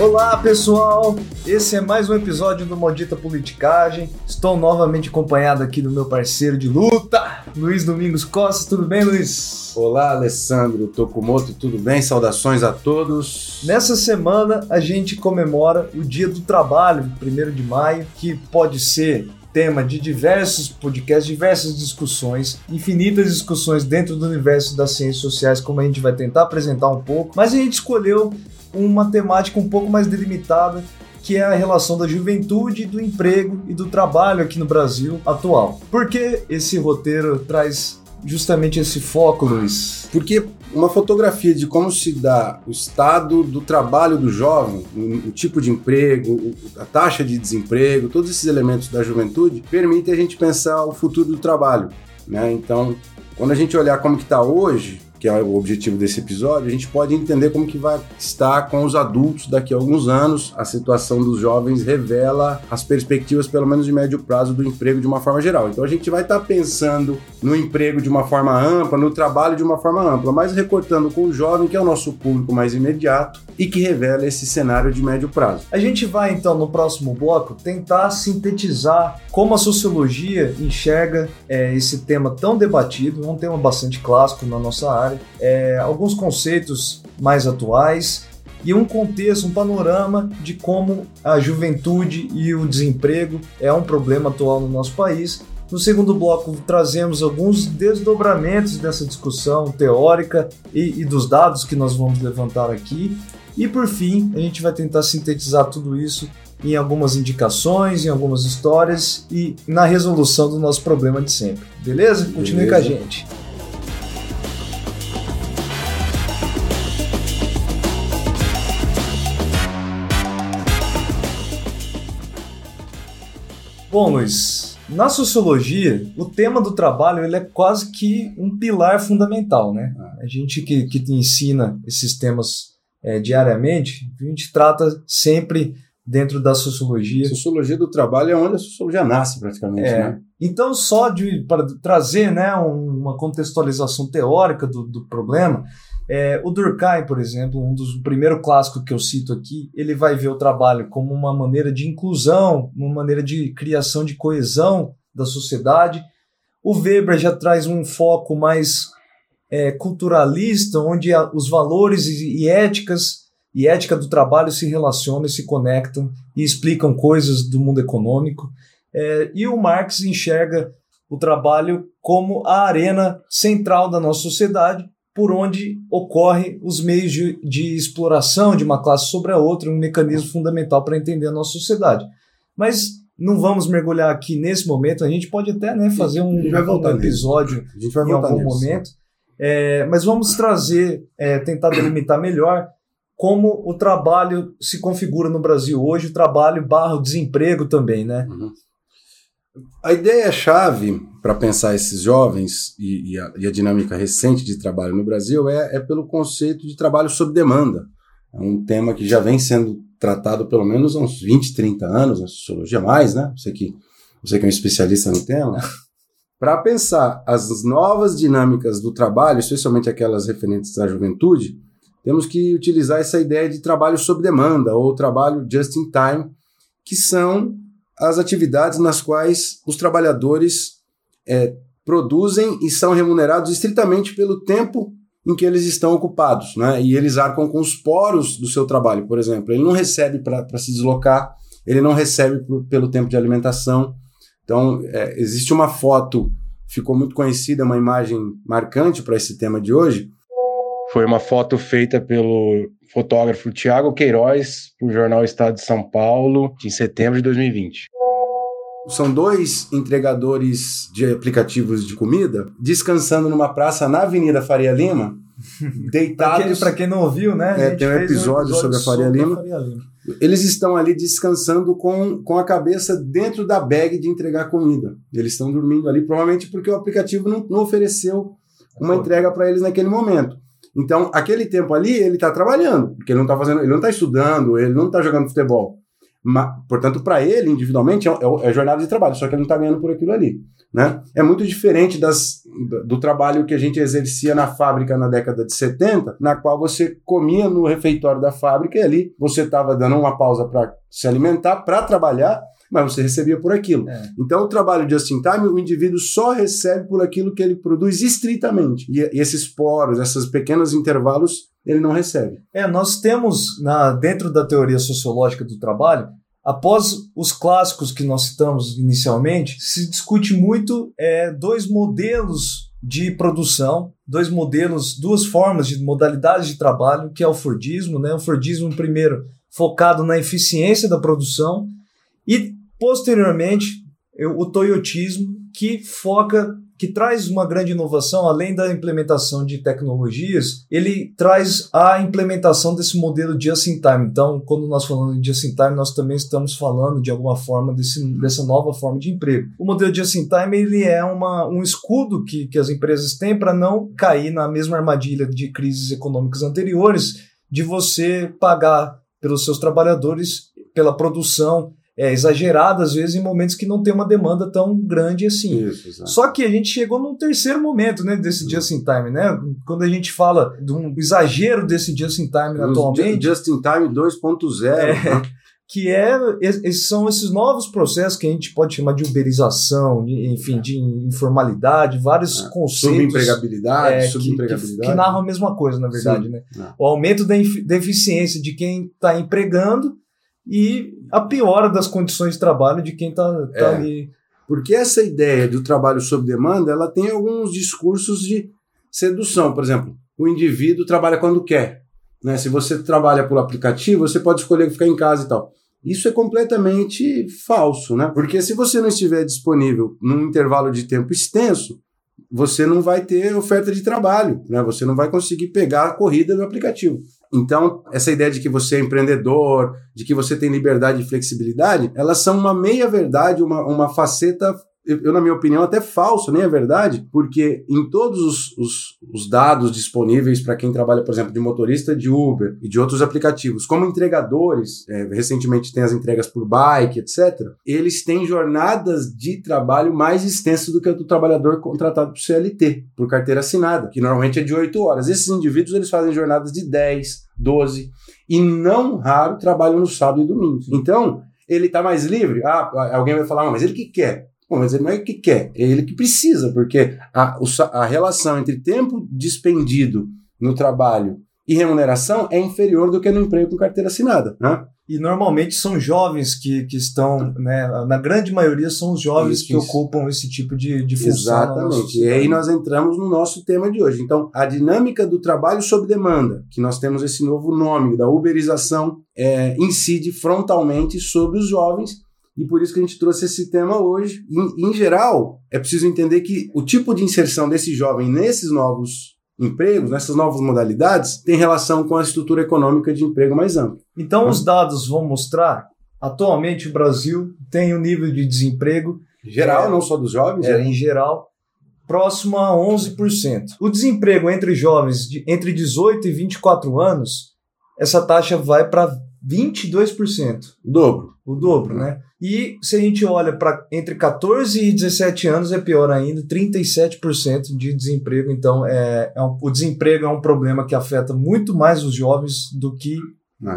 Olá pessoal, esse é mais um episódio do Maldita Politicagem. Estou novamente acompanhado aqui do meu parceiro de luta, Luiz Domingos Costa. Tudo bem, Luiz? Olá, Alessandro Tokumoto, tudo bem? Saudações a todos. Nessa semana a gente comemora o Dia do Trabalho, 1 de maio, que pode ser tema de diversos podcasts, diversas discussões, infinitas discussões dentro do universo das ciências sociais, como a gente vai tentar apresentar um pouco, mas a gente escolheu uma temática um pouco mais delimitada, que é a relação da juventude, do emprego e do trabalho aqui no Brasil atual. Por que esse roteiro traz justamente esse foco, Luiz? Porque uma fotografia de como se dá o estado do trabalho do jovem, o, tipo de emprego, a taxa de desemprego, todos esses elementos da juventude, permite a gente pensar o futuro do trabalho. Né? Então, quando a gente olhar como que está hoje, que é o objetivo desse episódio, a gente pode entender como que vai estar com os adultos daqui a alguns anos. A situação dos jovens revela as perspectivas, pelo menos de médio prazo, do emprego de uma forma geral. Então a gente vai estar pensando no emprego de uma forma ampla, no trabalho de uma forma ampla, mas recortando com o jovem, que é o nosso público mais imediato e que revela esse cenário de médio prazo. A gente vai então no próximo bloco tentar sintetizar como a sociologia enxerga é, esse tema tão debatido, um tema bastante clássico na nossa área é, alguns conceitos mais atuais e um contexto, um panorama de como a juventude e o desemprego é um problema atual no nosso país. No segundo bloco, trazemos alguns desdobramentos dessa discussão teórica e, e dos dados que nós vamos levantar aqui. E por fim, a gente vai tentar sintetizar tudo isso em algumas indicações, em algumas histórias e na resolução do nosso problema de sempre. Beleza? Continue Beleza. com a gente. Bom, Luiz, na sociologia, o tema do trabalho ele é quase que um pilar fundamental, né? A gente que, que ensina esses temas é, diariamente, a gente trata sempre dentro da sociologia. Sociologia do trabalho é onde a sociologia nasce, praticamente, é. né? Então, só de para trazer né, uma contextualização teórica do, do problema, é, o Durkheim, por exemplo, um dos primeiros clássicos que eu cito aqui, ele vai ver o trabalho como uma maneira de inclusão, uma maneira de criação de coesão da sociedade. O Weber já traz um foco mais é, culturalista, onde a, os valores e, e éticas e ética do trabalho se relacionam, se conectam e explicam coisas do mundo econômico. É, e o Marx enxerga o trabalho como a arena central da nossa sociedade, por onde ocorre os meios de, de exploração de uma classe sobre a outra, um mecanismo fundamental para entender a nossa sociedade. Mas não vamos mergulhar aqui nesse momento, a gente pode até né, fazer um, um episódio em algum nisso. momento, é, mas vamos trazer, é, tentar delimitar melhor como o trabalho se configura no Brasil hoje, o trabalho barra o desemprego também, né? Uhum. A ideia-chave para pensar esses jovens e, e, a, e, a, dinâmica recente de trabalho no Brasil é, é, pelo conceito de trabalho sob demanda. É um tema que já vem sendo tratado pelo menos há uns 20, 30 anos na sociologia, mais, né? Você que, você que é um especialista no tema. para pensar as novas dinâmicas do trabalho, especialmente aquelas referentes à juventude, temos que utilizar essa ideia de trabalho sob demanda ou trabalho just in time, que são as atividades nas quais os trabalhadores é, produzem e são remunerados estritamente pelo tempo em que eles estão ocupados, né? E eles arcam com os poros do seu trabalho, por exemplo. Ele não recebe para se deslocar, ele não recebe pelo tempo de alimentação. Então, é, existe uma foto, ficou muito conhecida, uma imagem marcante para esse tema de hoje. Foi uma foto feita pelo fotógrafo Tiago Queiroz, para o jornal Estado de São Paulo, em setembro de 2020. São dois entregadores de aplicativos de comida descansando numa praça na Avenida Faria Lima, deitados. Para quem, quem, não ouviu, né? É, tem um episódio, um episódio, sobre a Faria, Lima. Faria Lima. Eles estão ali descansando com, com a cabeça dentro da bag de entregar comida. Eles estão dormindo ali, provavelmente porque o aplicativo não, não ofereceu uma entrega para eles naquele momento. Então, aquele tempo ali, ele está trabalhando, porque ele não está fazendo, ele não está estudando, ele não está jogando futebol. Mas, portanto, para ele, individualmente, é, é, é, jornada de trabalho, só que ele não está ganhando por aquilo ali. Né? É muito diferente das, do trabalho que a gente exercia na fábrica na década de 70, na qual você comia no refeitório da fábrica e ali você estava dando uma pausa para se alimentar, para trabalhar, mas você recebia por aquilo. É. Então, o trabalho de just in time, o indivíduo só recebe por aquilo que ele produz estritamente. E, e esses poros, esses pequenos intervalos, ele não recebe. É, nós temos, na, dentro da teoria sociológica do trabalho, Após os clássicos que nós citamos inicialmente, se discute muito é, dois modelos de produção, dois modelos, duas formas de modalidades de trabalho, que é o Fordismo, né? O Fordismo primeiro focado na eficiência da produção e posteriormente o Toyotismo que foca que traz uma grande inovação, além da implementação de tecnologias, ele traz a implementação desse modelo de just in time. Então, quando nós falamos de just in time, nós também estamos falando de alguma forma desse, dessa nova forma de emprego. O modelo de just in time ele é uma, um escudo que, que as empresas têm para não cair na mesma armadilha de crises econômicas anteriores, de você pagar pelos seus trabalhadores pela produção é, exagerada, às vezes, em momentos que não tem uma demanda tão grande assim. Isso, Só que a gente chegou num terceiro momento né, desse uhum. just in time, né? Quando a gente fala de um exagero desse just in time Os atualmente. Just in time 2.0. É, né? que é, esses são esses novos processos que a gente pode chamar de uberização, enfim, é. de informalidade, vários é. conceitos. Subempregabilidade, é, subempregabilidade. Que, que, que, narram a mesma coisa, na verdade, Sim. né? É. O aumento da eficiência de quem está empregando e a piora das condições de trabalho de quem está tá, é, ali. Porque essa ideia do trabalho sob demanda, ela tem alguns discursos de sedução. Por exemplo, o indivíduo trabalha quando quer. Né? Se você trabalha por aplicativo, você pode escolher ficar em casa e tal. Isso é completamente falso, né? Porque se você não estiver disponível num intervalo de tempo extenso, você não vai ter oferta de trabalho, né? Você não vai conseguir pegar a corrida do aplicativo. Então, essa ideia de que você é empreendedor, de que você tem liberdade e flexibilidade, elas são uma meia-verdade, uma, uma faceta eu, na minha opinião, até falso, nem é verdade, porque em todos os, os, os dados disponíveis para quem trabalha, por exemplo, de motorista de Uber e de outros aplicativos, como entregadores, é, recentemente tem as entregas por bike, etc., eles têm jornadas de trabalho mais extensas do que a do trabalhador contratado por CLT, por carteira assinada, que normalmente é de 8 horas. Esses indivíduos eles fazem jornadas de 10, 12 e não raro trabalham no sábado e domingo. Então, ele está mais livre? Ah, alguém vai falar, ah, mas ele que quer? Bom, mas ele não é o que quer, é ele que precisa, porque a, a relação entre tempo despendido no trabalho e remuneração é inferior do que no emprego com carteira assinada. Né? E normalmente são jovens que, que estão, né, na grande maioria são os jovens isso, que isso. ocupam esse tipo de, de função. Exatamente. E aí nós entramos no nosso tema de hoje. Então, a dinâmica do trabalho sob demanda, que nós temos esse novo nome da uberização, é, incide frontalmente sobre os jovens e por isso que a gente trouxe esse tema hoje. Em, em geral, é preciso entender que o tipo de inserção desse jovem nesses novos empregos, nessas novas modalidades, tem relação com a estrutura econômica de emprego mais ampla. Então, os dados vão mostrar, atualmente o Brasil tem um nível de desemprego... Geral, é, não só dos jovens? É, é, em geral, próximo a 11%. O desemprego entre jovens de, entre 18 e 24 anos, essa taxa vai para 22%. O dobro. O dobro, né? E se a gente olha para entre 14 e 17 anos, é pior ainda, 37% de desemprego. Então, é, é um, o desemprego é um problema que afeta muito mais os jovens do que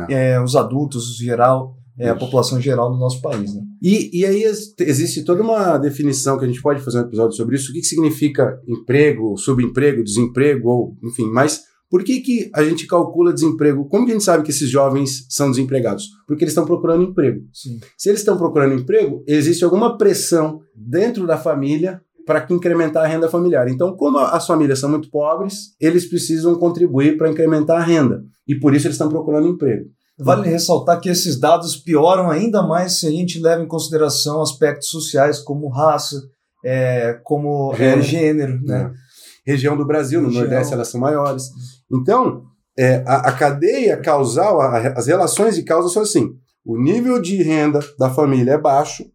é. É, os adultos, geral, é, a população geral do nosso país. Né? E, e aí existe toda uma definição que a gente pode fazer um episódio sobre isso. O que, que significa emprego, subemprego, desemprego, ou enfim, mas por que, que a gente calcula desemprego? Como que a gente sabe que esses jovens são desempregados? Porque eles estão procurando emprego. Sim. Se eles estão procurando emprego, existe alguma pressão dentro da família para incrementar a renda familiar. Então, como as famílias são muito pobres, eles precisam contribuir para incrementar a renda. E por isso eles estão procurando emprego. Vale ressaltar que esses dados pioram ainda mais se a gente leva em consideração aspectos sociais como raça, é, como gênero, é, gênero né? É região do Brasil, no região. Nordeste elas são maiores. Então, é, a, a, cadeia causal, a, as relações de causa são assim: o nível de renda da família é baixo,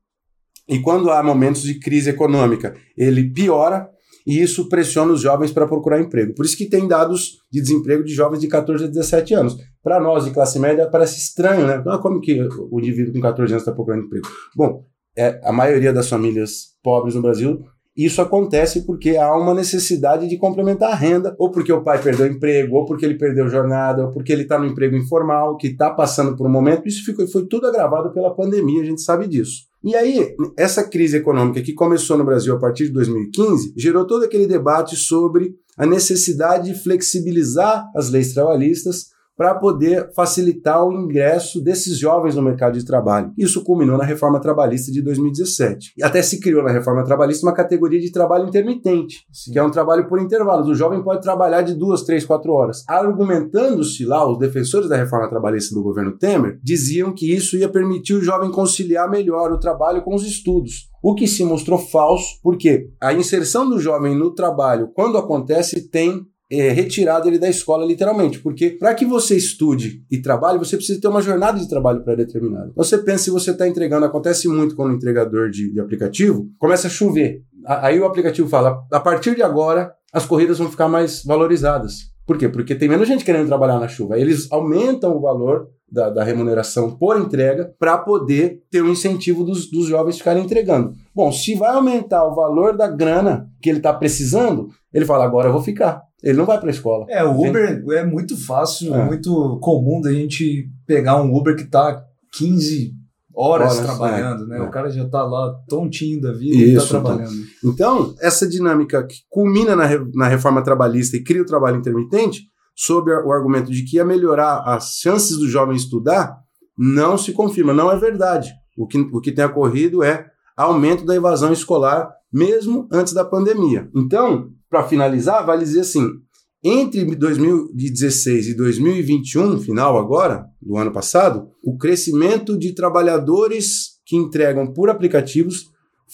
e quando há momentos de crise econômica, ele piora, e isso pressiona os jovens para procurar emprego. Por isso que tem dados de desemprego de jovens de 14 a 17 anos. Para nós de classe média parece estranho, né? Ah, como que o indivíduo com 14 anos está procurando emprego? Bom, é, a maioria das famílias pobres no Brasil isso acontece porque há uma necessidade de complementar a renda, ou porque o pai perdeu emprego, ou porque ele perdeu jornada, ou porque ele está no emprego informal, que está passando por um momento. Isso ficou, foi tudo agravado pela pandemia, a gente sabe disso. E aí, essa crise econômica que começou no Brasil a partir de 2015 gerou todo aquele debate sobre a necessidade de flexibilizar as leis trabalhistas para poder facilitar o ingresso desses jovens no mercado de trabalho. Isso culminou na reforma trabalhista de 2017. E até se criou na reforma trabalhista uma categoria de trabalho intermitente, Sim. que é um trabalho por intervalos. O jovem pode trabalhar de duas, três, quatro horas. Argumentando-se lá, os defensores da reforma trabalhista do governo Temer diziam que isso ia permitir o jovem conciliar melhor o trabalho com os estudos. O que se mostrou falso, porque a inserção do jovem no trabalho, quando acontece, tem é, retirado ele da escola, literalmente. Porque para que você estude e trabalhe, você precisa ter uma jornada de trabalho pré-determinada. Você pensa se você está entregando, acontece muito quando o entregador de, de aplicativo começa a chover. Aí o aplicativo fala: a partir de agora, as corridas vão ficar mais valorizadas. Por quê? Porque tem menos gente querendo trabalhar na chuva. Eles aumentam o valor da, da remuneração por entrega para poder ter um incentivo dos, dos jovens ficarem entregando. Bom, se vai aumentar o valor da grana que ele está precisando, ele fala: agora eu vou ficar. Ele não vai para a escola. É, o Uber é muito fácil, é. muito comum da gente pegar um Uber que está 15 horas, horas trabalhando, é, né? É. O cara já está lá tontinho da vida Isso, e está trabalhando. Então. então, essa dinâmica que culmina na, na reforma trabalhista e cria o trabalho intermitente, sob o argumento de que ia melhorar as chances do jovem estudar, não se confirma, não é verdade. O que, o que tem ocorrido é aumento da evasão escolar, mesmo antes da pandemia. Então, para finalizar, vale dizer assim: entre 2016 e 2021, final agora, do ano passado, o crescimento de trabalhadores que entregam por aplicativos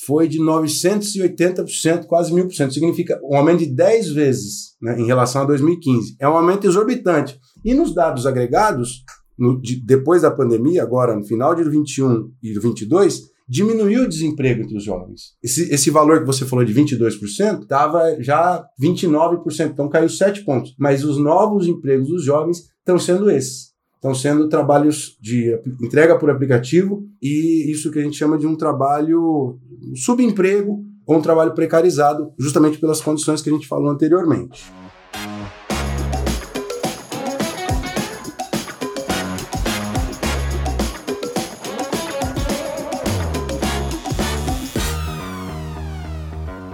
foi de 980%, quase 1000%. Significa um aumento de 10 vezes né, em relação a 2015. É um aumento exorbitante. E nos dados agregados, no, de, depois da pandemia, agora no final de 21 e 22, diminuiu o desemprego entre os jovens. Esse, esse valor que você falou de 22% estava já 29%, então caiu 7 pontos. Mas os novos empregos dos jovens estão sendo esses. Estão sendo trabalhos de entrega por aplicativo e isso que a gente chama de um trabalho subemprego ou um trabalho precarizado, justamente pelas condições que a gente falou anteriormente.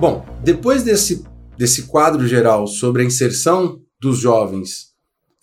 Bom, depois desse, desse quadro geral sobre a inserção dos jovens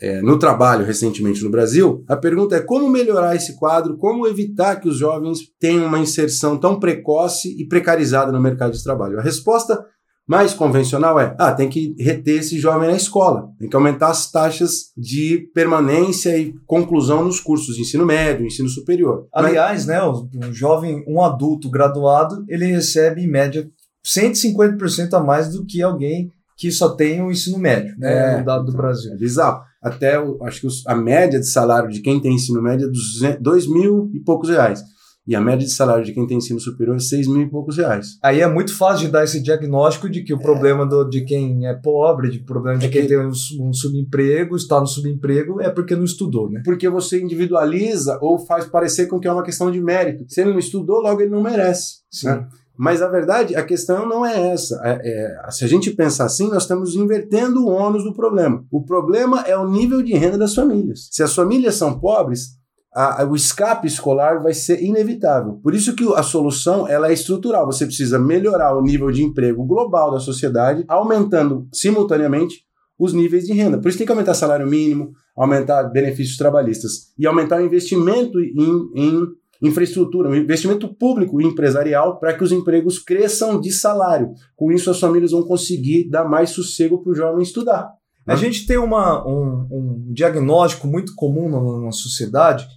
é, no trabalho recentemente no Brasil, a pergunta é como melhorar esse quadro, como evitar que os jovens tenham uma inserção tão precoce e precarizada no mercado de trabalho. A resposta mais convencional é: ah, tem que reter esse jovem na escola, tem que aumentar as taxas de permanência e conclusão nos cursos de ensino médio, ensino superior. Aliás, Mas... né, um jovem, um adulto graduado, ele recebe em média 150% a mais do que alguém que só tem o ensino médio, né, é, dado do Brasil. É bizarro. Até, acho que a média de salário de quem tem ensino médio é 2 mil e poucos reais. E a média de salário de quem tem ensino superior é 6 mil e poucos reais. Aí é muito fácil de dar esse diagnóstico de que o é. problema do, de quem é pobre, de problema de é quem que... tem um, um, subemprego, está no subemprego, é porque não estudou, né? Porque você individualiza ou faz parecer com que é uma questão de mérito. Se ele não estudou, logo ele não merece. Sim. Né? Mas a verdade, a questão não é essa. É, é, se a gente pensar assim, nós estamos invertendo o ônus do problema. O problema é o nível de renda das famílias. Se as famílias são pobres, a, a, o escape escolar vai ser inevitável. Por isso que a solução ela é estrutural. Você precisa melhorar o nível de emprego global da sociedade, aumentando simultaneamente os níveis de renda. Por isso tem que aumentar salário mínimo, aumentar benefícios trabalhistas e aumentar o investimento em, em infraestrutura, um investimento público e empresarial para que os empregos cresçam de salário. Com isso, as famílias vão conseguir dar mais sossego para o jovem estudar. A gente tem uma, um, um diagnóstico muito comum na, na sociedade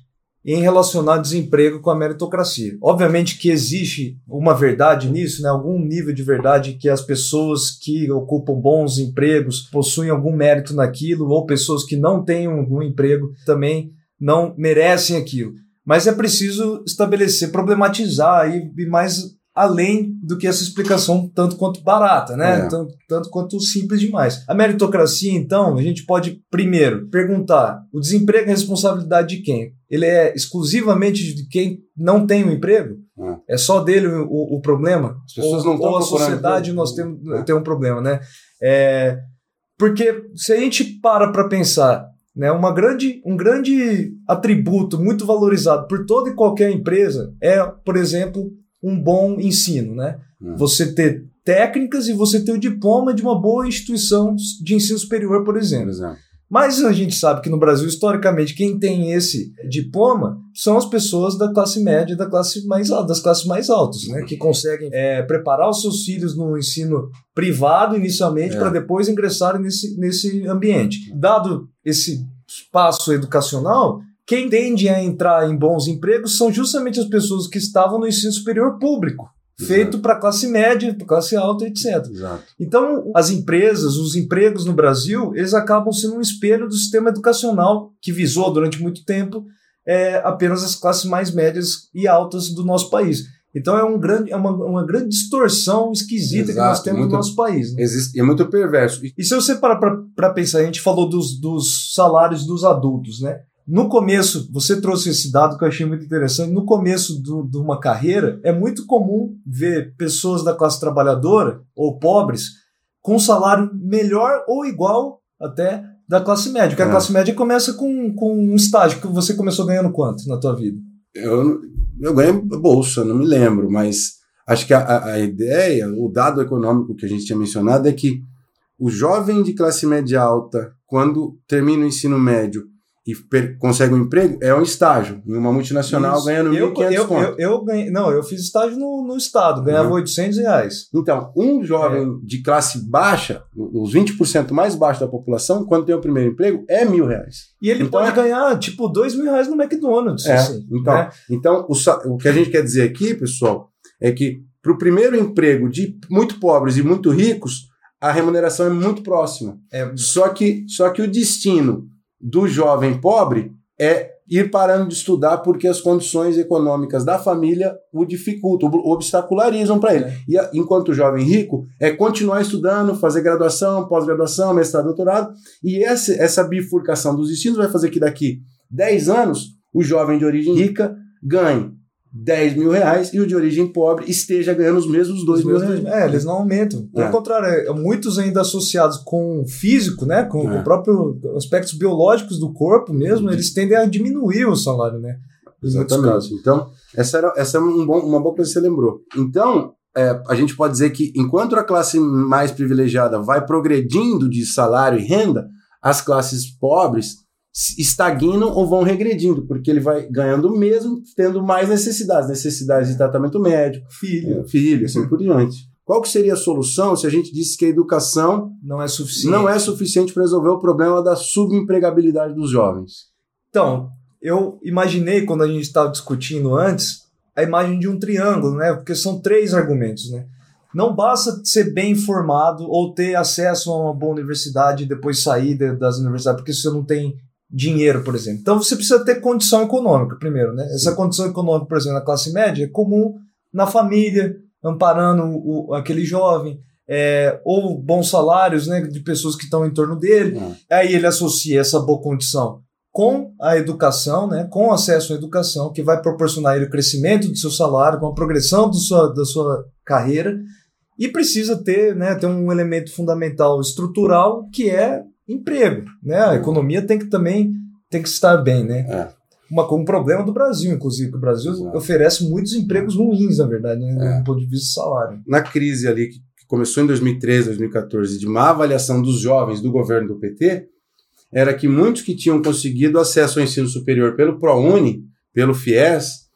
em relacionar desemprego com a meritocracia. Obviamente que existe uma verdade nisso, né? algum nível de verdade que as pessoas que ocupam bons empregos possuem algum mérito naquilo, ou pessoas que não têm algum emprego também não merecem aquilo. Mas é preciso estabelecer, problematizar e ir mais além do que essa explicação tanto quanto barata, né? É. Tanto, tanto quanto simples demais. A meritocracia, então, a gente pode primeiro perguntar: o desemprego é responsabilidade de quem? Ele é exclusivamente de quem não tem um emprego? É, só dele o, o, o problema? As pessoas ou, não ou a sociedade nós temos É. tem um problema, né? É, porque se a gente para para pensar, né, uma grande, um grande atributo muito valorizado por toda e qualquer empresa é, por exemplo, um bom ensino, né? Hum. Você ter técnicas e você ter o diploma de uma boa instituição de ensino superior, por Por exemplo. Mas a gente sabe que no Brasil, historicamente, quem tem esse diploma são as pessoas da classe média e da classe mais das classes mais altas, né? Que conseguem é, preparar os seus filhos no ensino privado inicialmente É. para depois ingressarem nesse, nesse ambiente. Dado esse espaço educacional, quem tende a entrar em bons empregos são justamente as pessoas que estavam no ensino superior público, feito para classe média, para classe alta, etc. Exato. Então, as empresas, os empregos no Brasil, eles acabam sendo um espelho do sistema educacional que visou durante muito tempo é, apenas as classes mais médias e altas do nosso país. Então é, um grande, é uma, uma grande distorção esquisita que nós Exato, temos muito- no nosso país. né? Existe, é muito perverso. E se você parar para pensar, a gente falou dos, dos salários dos adultos, né? No começo, você trouxe esse dado que eu achei muito interessante. No começo do- de uma carreira, é muito comum ver pessoas da classe trabalhadora ou pobres com salário melhor ou igual até da classe média. Porque É. a classe média começa com, com um estágio que você começou ganhando quanto na tua vida? Eu, eu ganhei bolsa, não me lembro, mas acho que a- a ideia, o dado econômico que a gente tinha mencionado é que o jovem de classe média alta, quando termina o ensino médio e per- consegue um emprego, é um estágio em uma multinacional Isso. ganhando eu, 1.500 eu, conto. eu, eu ganhei, Não, eu fiz estágio no, no Estado, ganhava Uhum. 800 reais. Então, um jovem de classe baixa, os 20% mais baixos da população, quando tem o primeiro emprego, é mil reais. E ele Então pode é- ganhar, tipo, dois mil reais no McDonald's. É, assim, então, né? então o, o que a gente quer dizer aqui, pessoal, é que para o primeiro emprego de muito pobres e muito ricos, a remuneração é muito próxima. É, Só que, só que o destino do jovem pobre é ir parando de estudar porque as condições econômicas da família o dificultam, o obstacularizam para ele. É. E enquanto o jovem rico é continuar estudando, fazer graduação, pós-graduação, mestrado, doutorado, e essa, essa bifurcação dos destinos vai fazer que daqui 10 anos o jovem de origem rica ganhe 10 mil reais e o de origem pobre esteja ganhando os mesmos 2 Os mil reais. É, eles não aumentam. Pelo É. contrário, é, muitos ainda associados com o físico, né? Com, É. o próprio aspectos biológicos do corpo mesmo, Uhum. eles tendem a diminuir o salário, né? Exatamente. Então, essa, era, essa é um bom, uma boa coisa que você lembrou. Então, é, a gente pode dizer que enquanto a classe mais privilegiada vai progredindo de salário e renda, as classes pobres estagnam ou vão regredindo, porque ele vai ganhando mesmo, tendo mais necessidades, necessidades de tratamento médico, Filho, filho, assim por diante. Qual que seria a solução se a gente disse que a educação não é suficiente. não é suficiente para resolver o problema da subempregabilidade dos jovens? Então, eu imaginei quando a gente estava discutindo antes a imagem de um triângulo, né? Porque são três argumentos, né? Não basta ser bem informado ou ter acesso a uma boa universidade e depois sair de- das universidades, porque você não tem dinheiro, por exemplo. Então você precisa ter condição econômica primeiro, né? Essa condição econômica, por exemplo, na classe média é comum na família, amparando o, aquele jovem, é, ou bons salários, né, de pessoas que estão em torno dele. Aí ele associa essa boa condição com a educação, né, com o acesso à educação, que vai proporcionar ele o crescimento do seu salário, com a progressão do sua, da sua carreira, e precisa ter, né, ter um elemento fundamental estrutural que é emprego, né? A economia tem que também tem que estar bem, né? É. Uma, um problema do Brasil, inclusive, que o Brasil Exato. oferece muitos empregos ruins, na verdade, né, É. do ponto de vista de salário. na crise ali que que começou em 2013, 2014, de má avaliação dos jovens do governo do PT, era que muitos que tinham conseguido acesso ao ensino superior pelo ProUni, pelo FIES,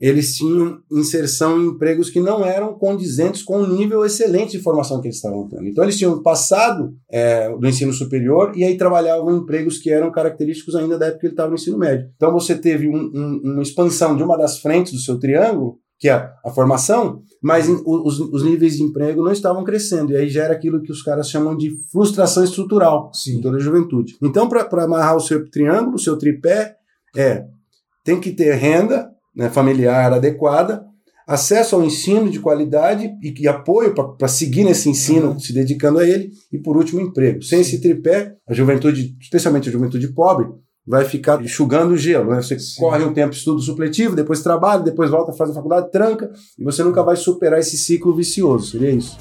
eles tinham inserção em empregos que não eram condizentes com o nível excelente de formação que eles estavam tendo. Então eles tinham passado é, do ensino superior e aí trabalhavam em empregos que eram característicos ainda da época que ele estava no ensino médio. Então você teve um- um- uma expansão de uma das frentes do seu triângulo, que é a formação, mas os, os níveis de emprego não estavam crescendo. E aí gera aquilo que os caras chamam de frustração estrutural Sim. em toda a juventude. Então, para amarrar o seu triângulo, o seu tripé, é tem que ter renda né, familiar adequada, acesso ao ensino de qualidade e, e apoio para seguir nesse ensino, uhum. se dedicando a ele, e por último, emprego. Sem esse tripé, a juventude, especialmente a juventude pobre, vai ficar enxugando o gelo. Né? Você Sim. corre um tempo estudo supletivo, depois trabalha, depois volta, faz a faculdade, tranca, e você nunca vai superar esse ciclo vicioso. Seria isso.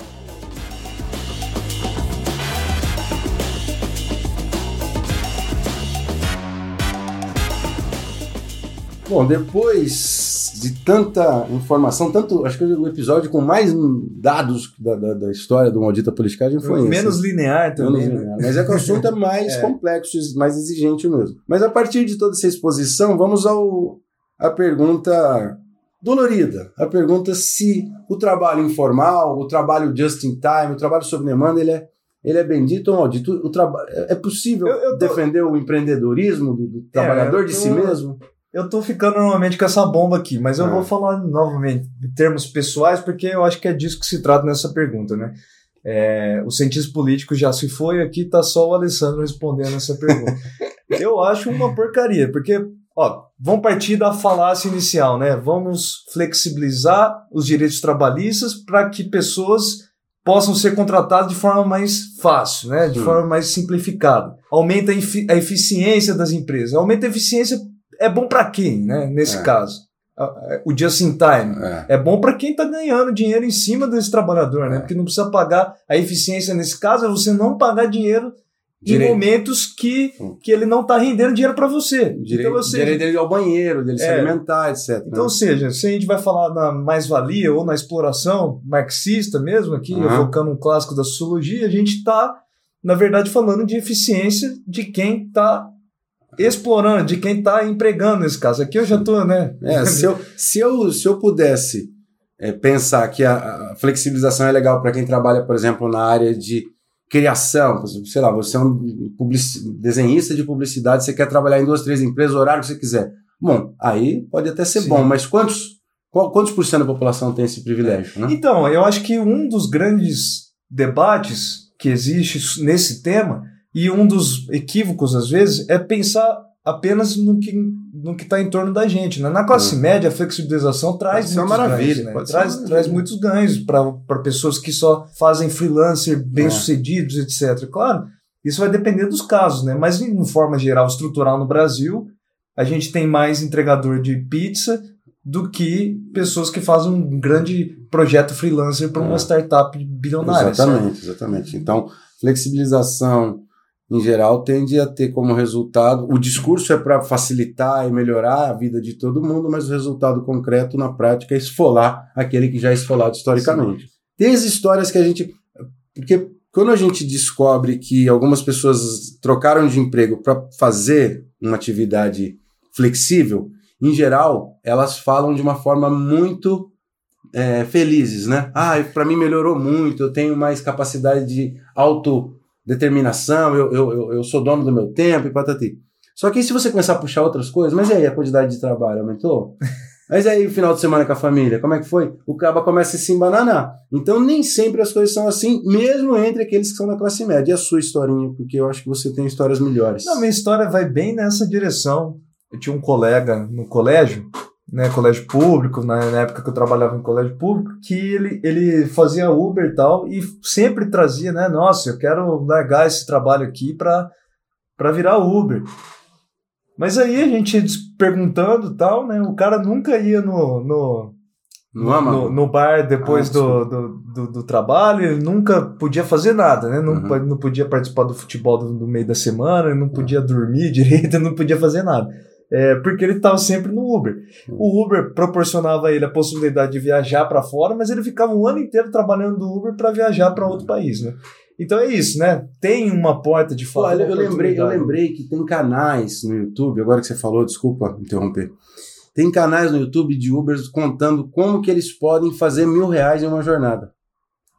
Bom, depois de tanta informação, tanto acho que o episódio com mais dados da, da, da história do Maldita Politicagem foi Menos esse. linear também. Menos né? linear. Mas é que o assunto é mais é. complexo, mais exigente mesmo. Mas a partir de toda essa exposição, vamos ao a pergunta dolorida. A pergunta se o trabalho informal, o trabalho just in time, o trabalho sob demanda, ele é ele é bendito ou maldito? O traba é possível eu, eu tô... defender o empreendedorismo do, do trabalhador é, tô... de si mesmo? Eu tô ficando normalmente com essa bomba aqui, mas eu ah. vou falar novamente em termos pessoais, porque eu acho que é disso que se trata nessa pergunta, né? É, o cientista político já se foi, aqui tá só o Alessandro respondendo essa pergunta. eu acho uma porcaria, porque, ó, vamos partir da falácia inicial, né? Vamos flexibilizar os direitos trabalhistas para que pessoas possam ser contratadas de forma mais fácil, né? De forma mais simplificada. Aumenta a eficiência das empresas, aumenta a eficiência é bom para quem, né? Nesse é. caso. É, o just in time. É, é bom para quem está ganhando dinheiro em cima desse trabalhador, né? É. Porque não precisa pagar a eficiência nesse caso, é você não pagar dinheiro Direito. em momentos que, hum. que ele não está rendendo dinheiro para você. Direito, então, seja, direito dele ao banheiro, dele é, se alimentar, etc. Então, né? ou seja, se a gente vai falar na mais-valia ou na exploração marxista mesmo, aqui, uhum. evocando um clássico da sociologia, a gente está, na verdade, falando de eficiência de quem está explorando, de quem está empregando nesse caso. Aqui eu já estou, né? É, se, eu, se, eu, se eu pudesse é, pensar que a, a, flexibilização é legal para quem trabalha, por exemplo, na área de criação, sei lá, você é um desenhista de publicidade, você quer trabalhar em duas, três empresas, o horário que você quiser. Bom, aí pode até ser Sim. bom, mas quantos, quantos por cento da população tem esse privilégio? Né? Então, eu acho que um dos grandes debates que existe nesse tema e um dos equívocos, às vezes, é pensar apenas no que no que está em torno da gente. Né? Na classe uhum. média, a flexibilização traz muitos maravilha, ganhos. Né? Traz, traz muitos ganhos para pessoas que só fazem freelancer bem-sucedidos, é. etc. Claro, isso vai depender dos casos, né? mas, em forma geral, estrutural no Brasil, a gente tem mais entregador de pizza do que pessoas que fazem um grande projeto freelancer para uma é. startup bilionária. Exatamente, certo? exatamente. Então, flexibilização em geral, tende a ter como resultado. O discurso é para facilitar e melhorar a vida de todo mundo, mas o resultado concreto, na prática, é esfolar aquele que já é esfolado historicamente. Sim. Tem as histórias que a gente. Porque quando a gente descobre que algumas pessoas trocaram de emprego para fazer uma atividade flexível, em geral, elas falam de uma forma muito é, felizes, né? Ah, para mim melhorou muito, eu tenho mais capacidade de auto determinação, eu, eu, eu sou dono do meu tempo e patati. Só que se você começar a puxar outras coisas, mas e aí, a quantidade de trabalho aumentou? Mas aí, o final de semana com a família, como é que foi? O caba começa a se embananar. Então, nem sempre as coisas são assim, mesmo entre aqueles que são da classe média. E a sua historinha? Porque eu acho que você tem histórias melhores. Não, minha história vai bem nessa direção. Eu tinha um colega no colégio né, colégio público, na, época que eu trabalhava em colégio público, que ele, ele fazia Uber e tal, e sempre trazia, né, nossa, eu quero largar esse trabalho aqui para virar Uber. Mas aí a gente perguntando tal, né, o cara nunca ia no, no, no, no, no bar depois ah, do, do, do, do, trabalho, ele nunca podia fazer nada, né, não, uhum. não podia participar do futebol do, do meio da semana, não podia dormir direito, não podia fazer nada é, porque ele estava sempre no Uber. O Uber proporcionava a ele a possibilidade de viajar para fora, mas ele ficava um ano inteiro trabalhando no Uber para viajar para outro país, né? Então é isso, né? Tem uma porta de fora. Olha, eu lembrei, eu lembrei que tem canais no YouTube, agora que você falou, desculpa interromper. Tem canais no YouTube de Ubers contando como que eles podem fazer mil reais em uma jornada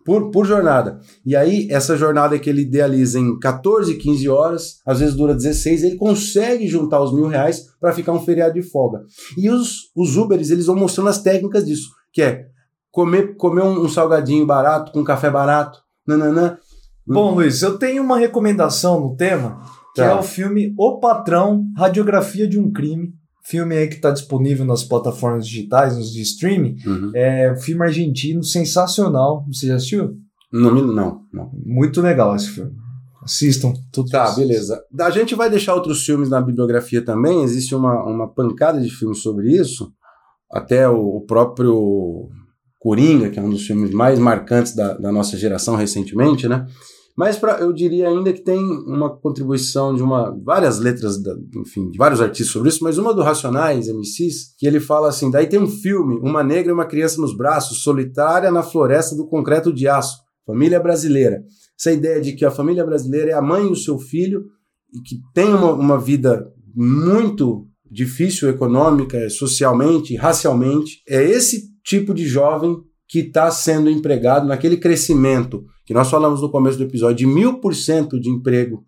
por, por jornada. E aí, essa jornada que ele idealiza em 14, 15 horas, às vezes dura 16, ele consegue juntar os mil reais para ficar um feriado de folga. E os, os Ubers, eles vão mostrando as técnicas disso, que é comer, comer um, um salgadinho barato, com um café barato, nananã. Bom, Luiz, eu tenho uma recomendação no tema, que tá. é o filme O Patrão, Radiografia de um Crime, filme aí que está disponível nas plataformas digitais, nos de streaming. Uhum. É um filme argentino sensacional. Você já assistiu? Não, não, não. Muito legal esse filme. Assistam. Todos Tá, vocês. beleza. A gente vai deixar outros filmes na bibliografia também. Existe uma, uma pancada de filmes sobre isso. Até o, o próprio Coringa, que é um dos filmes mais marcantes da, da nossa geração recentemente, né? Mas pra, eu diria ainda que tem uma contribuição de uma várias letras, da- enfim, de vários artistas sobre isso, mas uma do Racionais, MCs, que ele fala assim: daí tem um filme, uma negra e uma criança nos braços, solitária na floresta do concreto de aço, família brasileira. Essa ideia de que a família brasileira é a mãe e o seu filho, e que tem uma, uma vida muito difícil econômica, socialmente, racialmente, é esse tipo de jovem que está sendo empregado naquele crescimento que nós falamos no começo do episódio de mil por cento de emprego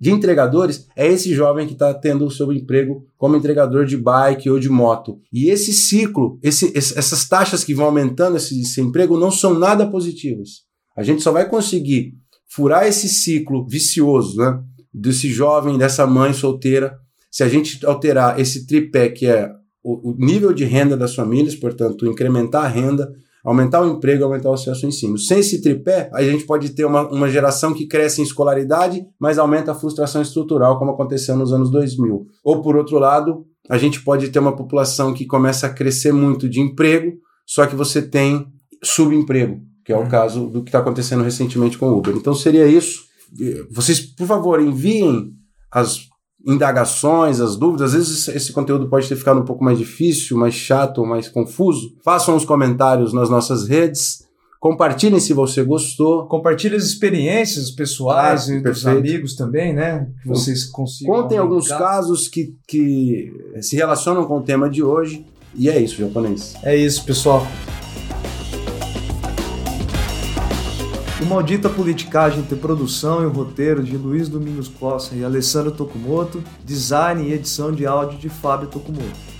de entregadores, é esse jovem que está tendo o seu emprego como entregador de bike ou de moto. E esse ciclo, esse- essas taxas que vão aumentando esse, esse emprego não são nada positivas. A gente só vai conseguir furar esse ciclo vicioso, né? Desse jovem, dessa mãe solteira, se a gente alterar esse tripé que é o nível de renda das famílias, portanto, incrementar a renda, aumentar o emprego, aumentar o acesso ao ensino. Sem esse tripé, a gente pode ter uma, uma geração que cresce em escolaridade, mas aumenta a frustração estrutural, como aconteceu nos anos 2000. Ou, por outro lado, a gente pode ter uma população que começa a crescer muito de emprego, só que você tem subemprego, que é o Uhum. caso do que está acontecendo recentemente com o Uber. Então seria isso. Vocês, por favor, enviem as indagações, as dúvidas. Às vezes esse conteúdo pode ter ficado um pouco mais difícil, mais chato, mais confuso. Façam os comentários nas nossas redes. Compartilhem se você gostou. Compartilhe as experiências pessoais Ah, e dos perfeito. amigos também, né? Que vocês consigam. Contem alguns linkar. casos que, que se relacionam com o tema de hoje. E é isso, japonês. É isso, pessoal. O Maldita Politicagem tem produção e roteiro de Luiz Domingos Costa e Alessandro Tokumoto, design e edição de áudio de Fábio Tokumoto.